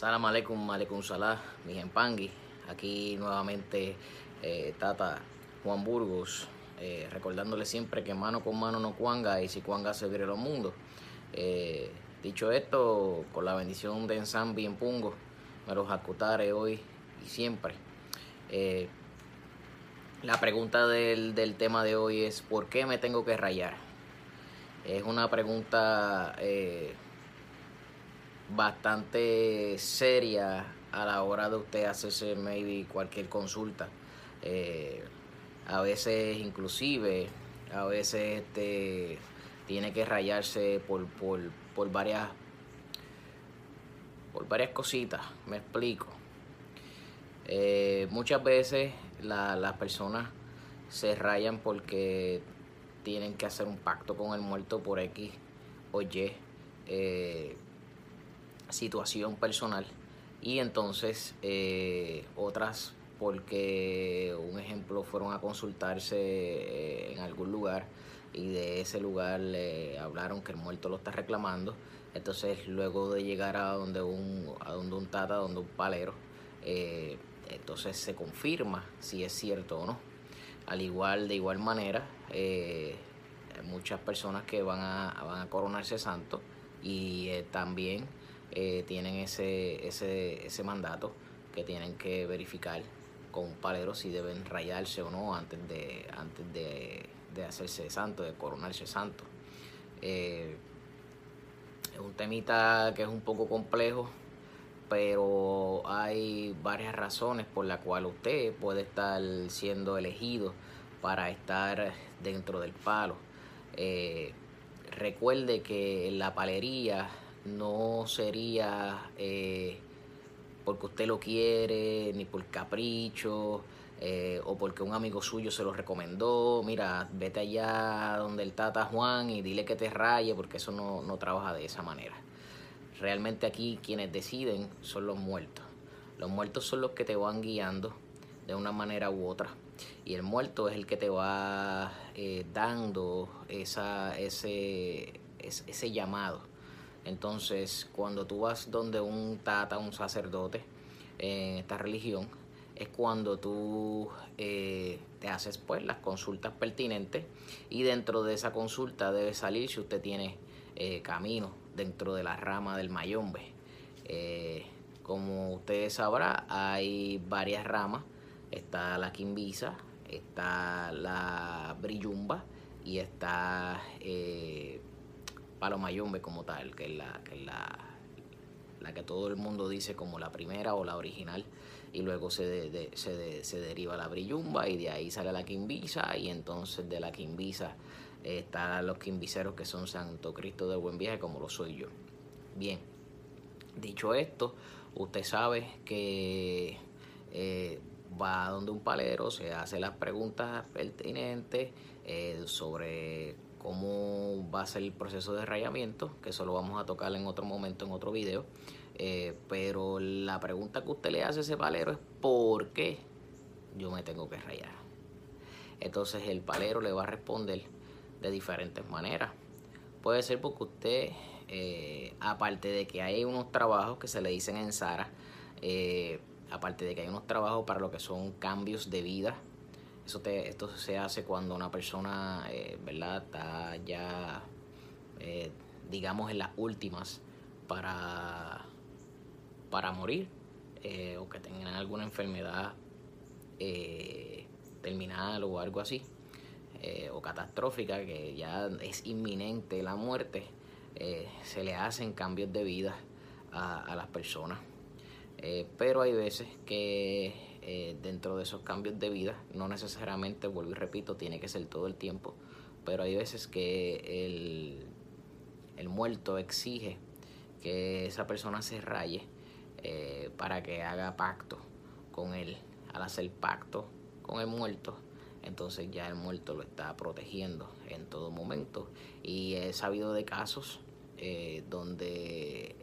Salam aleikum, aleikum salah, mi empangui. Aquí nuevamente eh, Tata Juan Burgos, eh, recordándole siempre que mano con mano no cuanga y si cuanga se viene los mundos. Eh, dicho esto, con la bendición de Ensambi en Pungo, me los acutare hoy y siempre. La pregunta del, del, tema de hoy es ¿por qué me tengo que rayar? Es una pregunta bastante seria a la hora de usted hacerse maybe cualquier consulta. Eh, a veces inclusive, a veces este, tiene que rayarse por, por, por, varias por varias cositas, me explico. Eh, muchas veces la, las personas se rayan porque tienen que hacer un pacto con el muerto por X o Y eh, situación personal. Y entonces eh, otras porque un ejemplo fueron a consultarse eh, en algún lugar y de ese lugar le hablaron que el muerto lo está reclamando. Entonces luego de llegar a donde un a donde un tata donde un palero eh, entonces se confirma si es cierto o no. Al igual de igual manera muchas personas que van a, van a coronarse santo y también eh, tienen ese, ese, ese mandato que tienen que verificar con un palero si deben rayarse o no antes de, antes de, de hacerse santo, de coronarse santo. Eh, es un temita que es un poco complejo, pero hay varias razones por las cuales usted puede estar siendo elegido para estar dentro del palo. Eh, recuerde que la palería no sería eh, porque usted lo quiere, ni por capricho, eh, o porque un amigo suyo se lo recomendó. Mira, vete allá donde el Tata Juan y dile que te raye, porque eso no, no trabaja de esa manera. Realmente aquí quienes deciden son los muertos. Los muertos son los que te van guiando de una manera u otra y el muerto es el que te va eh, dando esa, ese, ese, ese, llamado. Entonces, cuando tú vas donde un tata, un sacerdote en esta religión, es cuando tú eh, te haces pues las consultas pertinentes y dentro de esa consulta debe salir si usted tiene eh, camino dentro de la rama del mayombe. Eh, como ustedes sabrán, hay varias ramas. Está la quimbisa, está la brillumba y está eh, palomayombe como tal, que es, la, que la, la, que todo el mundo dice como la primera o la original. Y luego se, de, de, se, de, se deriva la brillumba y de ahí sale la quimbisa y entonces de la quimbisa están los quimbiceros que son Santo Cristo del Buen Viaje como lo soy yo. Bien, dicho esto, usted sabe que eh, va donde un palero, se hace las preguntas pertinentes eh, sobre cómo va a ser el proceso de rayamiento, que eso lo vamos a tocar en otro momento, en otro video. Eh, pero la pregunta que usted le hace a ese palero es ¿por qué yo me tengo que rayar? Entonces el palero le va a responder de diferentes maneras. Puede ser porque usted, eh, aparte de que hay unos trabajos que se le dicen en Sara, eh, aparte de que hay unos trabajos para lo que son cambios de vida, esto se hace cuando una persona, eh, ¿verdad? Está ya, eh, digamos, en las últimas para, para morir eh, o que tengan alguna enfermedad terminal o algo así. o catastrófica, que ya es inminente la muerte, se le hacen cambios de vida a las personas. pero hay veces que eh, dentro de esos cambios de vida. No necesariamente, vuelvo y repito, tiene que ser todo el tiempo, pero hay veces que el, el muerto exige que esa persona se raye eh, para que haga pacto con él. Al hacer pacto con el muerto, entonces ya el muerto lo está protegiendo en todo momento. Y he sabido de casos eh, donde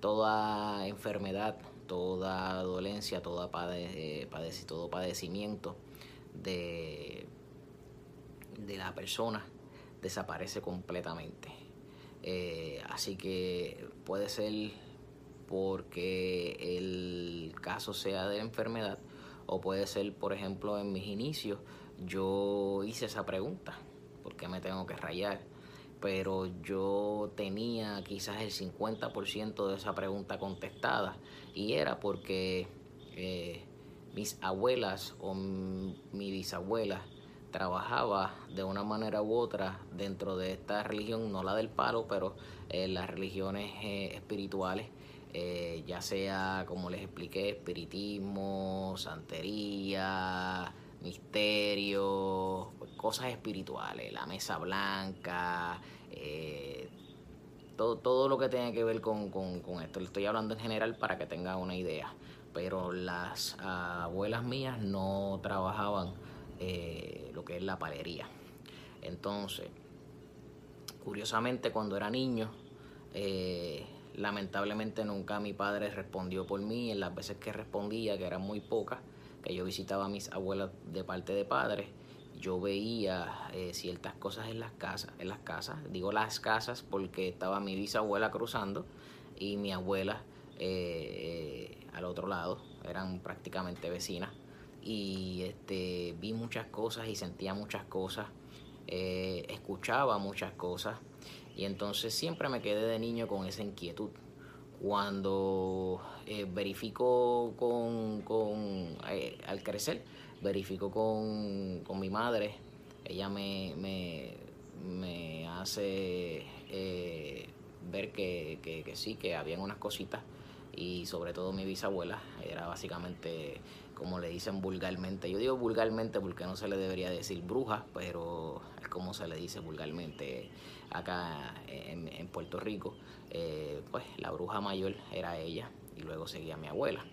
toda enfermedad toda dolencia, toda pade, eh, todo padecimiento de, de la persona desaparece completamente. Eh, así que puede ser porque el caso sea de enfermedad o puede ser, por ejemplo, en mis inicios, yo hice esa pregunta, ¿por qué me tengo que rayar? Pero yo tenía quizás el 50% de esa pregunta contestada y era porque eh, mis abuelas o mi bisabuela trabajaba de una manera u otra dentro de esta religión, no la del palo, pero eh, las religiones eh, espirituales, ya sea, como les expliqué, espiritismo, santería, misterio, cosas espirituales, la mesa blanca, todo, todo, lo que tenga que ver con, con esto. Le estoy hablando en general para que tengan una idea, pero las abuelas mías no trabajaban eh, lo que es la palería. Entonces, curiosamente cuando era niño, eh, lamentablemente nunca mi padre respondió por mí, en las veces que respondía, que eran muy pocas, que yo visitaba a mis abuelas de parte de padres, yo veía eh, ciertas cosas en las casas, en las casas, digo las casas porque estaba mi bisabuela cruzando y mi abuela al otro lado, eran prácticamente vecinas y este, vi muchas cosas y sentía muchas cosas, eh, escuchaba muchas cosas y entonces siempre me quedé de niño con esa inquietud. Cuando eh, verifico con, con eh, al crecer, verifico con, con, mi madre, ella me, me, me hace ver que, que, sí, que habían unas cositas y sobre todo mi bisabuela era básicamente como le dicen vulgarmente. Yo digo vulgarmente porque no se le debería decir bruja, pero es como se le dice vulgarmente acá en, Puerto Rico. Eh, pues la bruja mayor era ella y luego seguía mi abuela.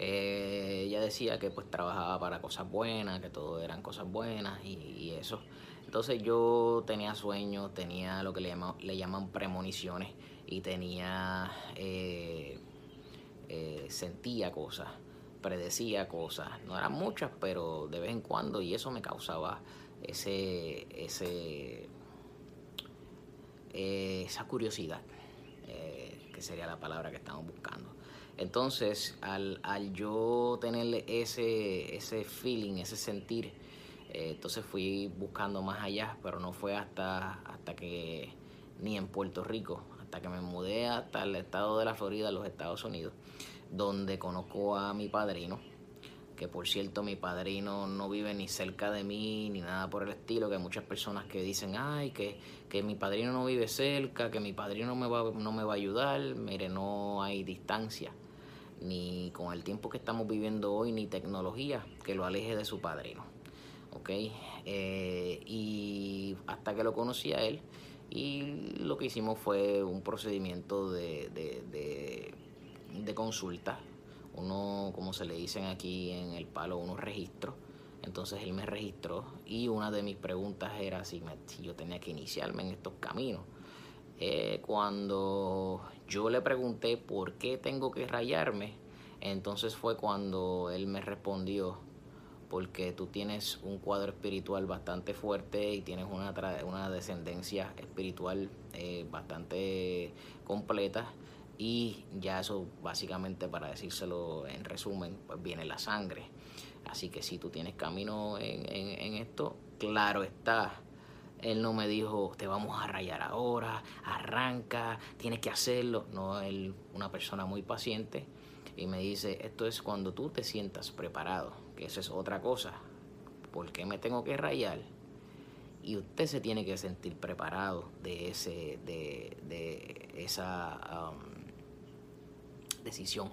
Que ella decía que pues trabajaba para cosas buenas, que todo eran cosas buenas y, eso. Entonces yo tenía sueños, tenía lo que le llaman, le llaman premoniciones y tenía, eh, eh, sentía cosas predecía cosas. No eran muchas, pero de vez en cuando y eso me causaba ese, ese eh, esa curiosidad, eh, que sería la palabra que estamos buscando. Entonces, al, yo tener ese, ese feeling, ese sentir, eh, entonces fui buscando más allá, pero no fue hasta, hasta que, ni en Puerto Rico, hasta que me mudé hasta el estado de la Florida, los Estados Unidos, donde conozco a mi padrino, que por cierto mi padrino no vive ni cerca de mí ni nada por el estilo, que hay muchas personas que dicen, ay, que, que mi padrino no vive cerca, que mi padrino no me, va, no me va a ayudar, mire, no hay distancia, ni con el tiempo que estamos viviendo hoy, ni tecnología que lo aleje de su padrino. ¿ok? Eh, y hasta que lo conocí a él, y lo que hicimos fue un procedimiento de de consulta, uno, como se le dicen aquí en el palo, unos registros. Entonces él me registró y una de mis preguntas era si, yo tenía que iniciarme en estos caminos. Eh, cuando yo le pregunté por qué tengo que rayarme, entonces fue cuando él me respondió, porque tú tienes un cuadro espiritual bastante fuerte y tienes una, una descendencia espiritual eh, bastante completa y ya eso básicamente para decírselo en resumen pues viene la sangre. Así que si tú tienes camino en, esto claro está él no me dijo te vamos a rayar ahora arranca tienes que hacerlo no él una persona muy paciente y me dice esto es cuando tú te sientas preparado que eso es otra cosa ¿por qué me tengo que rayar? y usted se tiene que sentir preparado de ese de, de esa um, decisión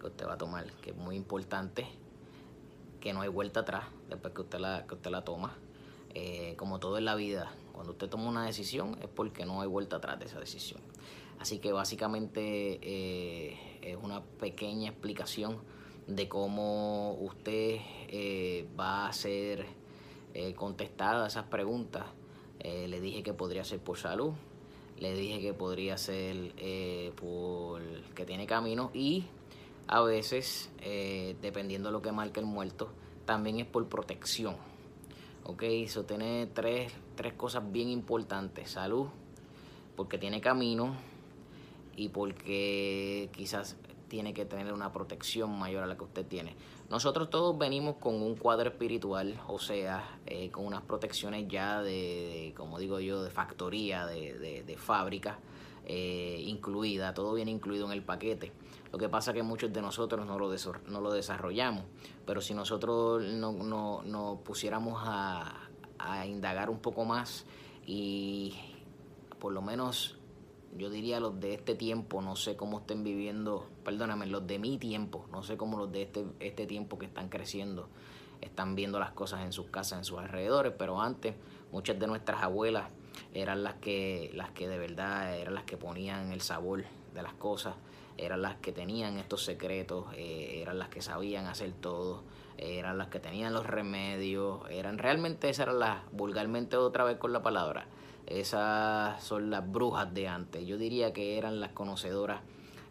que usted va a tomar, que es muy importante, que no hay vuelta atrás después que usted la, que usted la toma. Eh, como todo en la vida, cuando usted toma una decisión es porque no hay vuelta atrás de esa decisión. Así que básicamente eh, es una pequeña explicación de cómo usted eh, va a ser contestada a esas preguntas. le dije que podría ser por salud, le dije que podría ser eh, por que tiene camino y a veces, eh, dependiendo de lo que marque el muerto, también es por protección. Ok, eso tiene tres, tres cosas bien importantes. Salud, porque tiene camino y porque quizás tiene que tener una protección mayor a la que usted tiene. Nosotros todos venimos con un cuadro espiritual, o sea, eh, con unas protecciones ya de, como digo yo, de factoría, de, de, fábrica eh, incluida, todo viene incluido en el paquete. Lo que pasa es que muchos de nosotros no lo, no lo desarrollamos, pero si nosotros no, no, pusiéramos a, a indagar un poco más y por lo menos yo diría los de este tiempo, no sé cómo estén viviendo, perdóname, los de mi tiempo, no sé cómo los de este, este tiempo que están creciendo están viendo las cosas en sus casas, en sus alrededores, pero antes muchas de nuestras abuelas eran las que, las que de verdad eran las que ponían el sabor de las cosas, eran las que tenían estos secretos, eh, eran las que sabían hacer todo, eran las que tenían los remedios, eran realmente esas eran las, vulgarmente otra vez con la palabra, esas son las brujas de antes. Yo diría que eran las conocedoras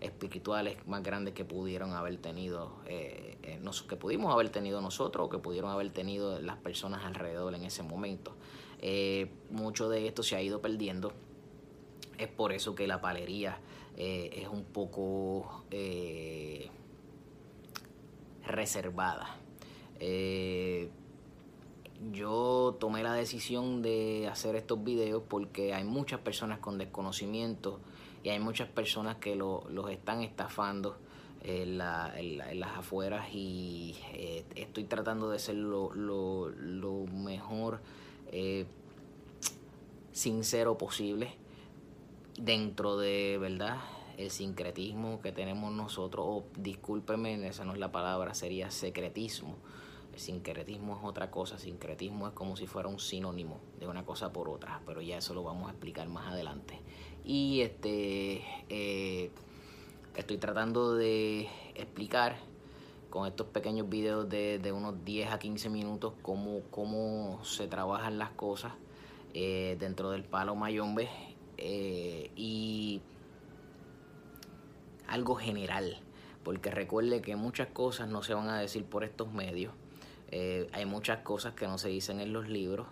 espirituales más grandes que pudieron haber tenido, eh, eh que pudimos haber tenido nosotros o que pudieron haber tenido las personas alrededor en ese momento. Eh, mucho de esto se ha ido perdiendo. Es por eso que la palería eh, es un poco reservada yo tomé la decisión de hacer estos videos porque hay muchas personas con desconocimiento y hay muchas personas que los están estafando en, las afueras y eh, estoy tratando de ser lo, mejor eh, sincero posible dentro de verdad el sincretismo que tenemos nosotros o discúlpeme esa no es la palabra sería secretismo sincretismo es otra cosa, sincretismo es como si fuera un sinónimo de una cosa por otra, pero ya eso lo vamos a explicar más adelante. Y este eh, estoy tratando de explicar con estos pequeños videos de, unos 10 a 15 minutos cómo, cómo se trabajan las cosas eh, dentro del palo mayombe eh, y algo general. Porque recuerde que muchas cosas no se van a decir por estos medios. Eh, hay muchas cosas que no se dicen en los libros.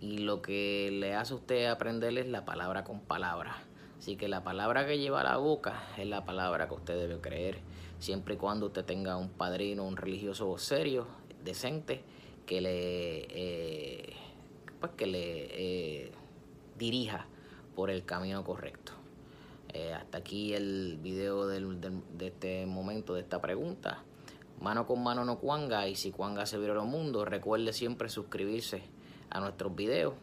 Y lo que le hace a usted aprender es la palabra con palabra. Así que la palabra que lleva a la boca es la palabra que usted debe creer, siempre y cuando usted tenga un padrino, un religioso serio, decente, que le, eh, pues que le eh, dirija por el camino correcto. hasta aquí el video de este momento, de esta pregunta. Mano con mano no cuanga y si cuanga se vio el mundo, recuerde siempre suscribirse a nuestros videos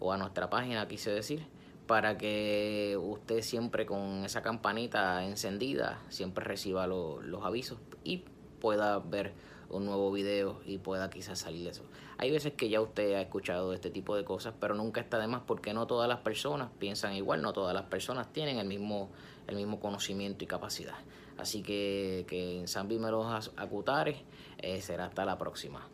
o a nuestra página, quise decir, para que usted siempre con esa campanita encendida siempre reciba los avisos y pueda ver un nuevo video y pueda quizás salir de eso. Hay veces que ya usted ha escuchado este tipo de cosas, pero nunca está de más porque no todas las personas piensan igual, no todas las personas tienen el mismo, el mismo conocimiento y capacidad. Así que, que en San Bimeros Acutares eh, será hasta la próxima.